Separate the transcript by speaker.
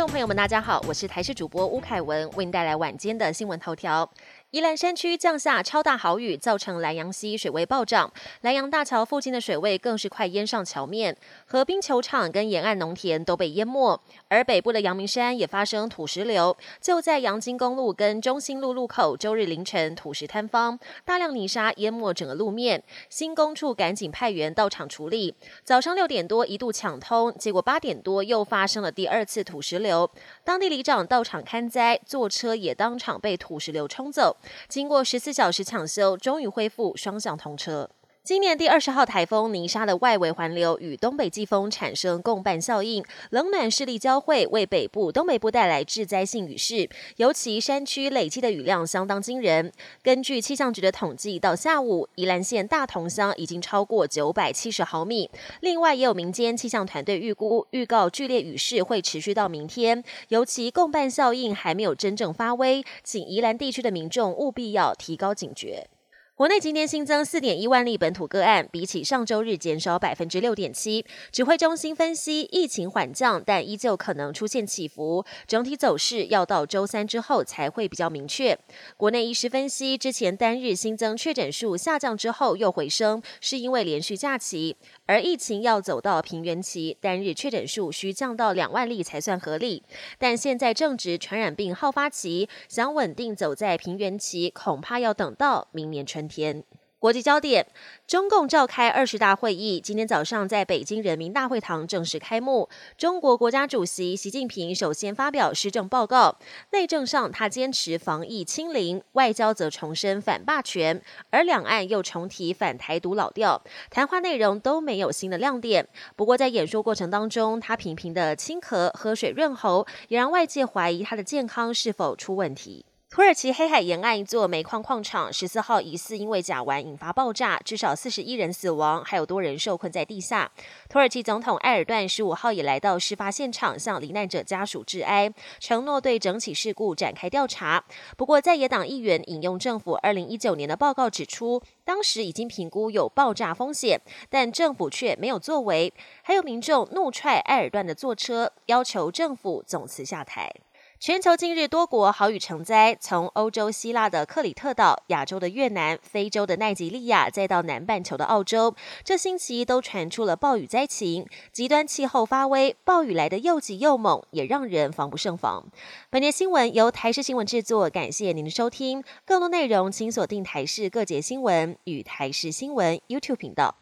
Speaker 1: 众朋友们，大家好，我是台视主播吴凯文，为您带来晚间的新闻头条。宜兰山区降下超大豪雨，造成兰阳溪水位暴涨，兰阳大桥附近的水位更是快淹上桥面，河滨球场跟沿岸农田都被淹没，而北部的阳明山也发生土石流。就在阳金公路跟中心路路口，周日凌晨土石坍方，大量泥沙淹没整个路面，新工处赶紧派员到场处理。早上六点多一度抢通，结果八点多又发生了第二次土石流，流当地里长到场看灾，坐车也当场被土石流冲走。经过十四小时抢修，终于恢复双向通车。今年第二十号台风泥沙的外围环流与东北季风产生共伴效应，冷暖势力交汇，为北部、东北部带来致灾性雨势。尤其山区累积的雨量相当惊人。根据气象局的统计，到下午，宜兰县大同乡已经超过九百七十毫米。另外，也有民间气象团队预估，预告剧烈雨势会持续到明天。尤其共伴效应还没有真正发威，请宜兰地区的民众务必要提高警觉。国内今天新增四点一万例本土个案，比起上周日减少百分之六点七。指挥中心分析，疫情缓降，但依旧可能出现起伏，整体走势要到周三之后才会比较明确。国内医师分析，之前单日新增确诊数下降之后又回升，是因为连续假期。而疫情要走到平原期，单日确诊数需降到两万例才算合理。但现在正值传染病好发期，想稳定走在平原期，恐怕要等到明年春天。国际焦点：中共召开二十大会议，今天早上在北京人民大会堂正式开幕。中国国家主席习近平首先发表施政报告，内政上他坚持防疫清零，外交则重申反霸权，而两岸又重提反台独老调。谈话内容都没有新的亮点。不过在演说过程当中，他频频的清咳、喝水润喉，也让外界怀疑他的健康是否出问题。土耳其黑海沿岸一座煤矿矿场十四号疑似因为甲烷引发爆炸，至少四十一人死亡，还有多人受困在地下。土耳其总统埃尔段十五号也来到事发现场，向罹难者家属致哀，承诺对整起事故展开调查。不过，在野党议员引用政府二零一九年的报告指出，当时已经评估有爆炸风险，但政府却没有作为。还有民众怒踹埃尔段的坐车，要求政府总辞下台。全球近日多国豪雨成灾，从欧洲希腊的克里特岛、亚洲的越南、非洲的奈及利亚，再到南半球的澳洲，这星期都传出了暴雨灾情。极端气候发威，暴雨来得又急又猛，也让人防不胜防。本节新闻由台视新闻制作，感谢您的收听。更多内容请锁定台视各节新闻与台视新闻 YouTube 频道。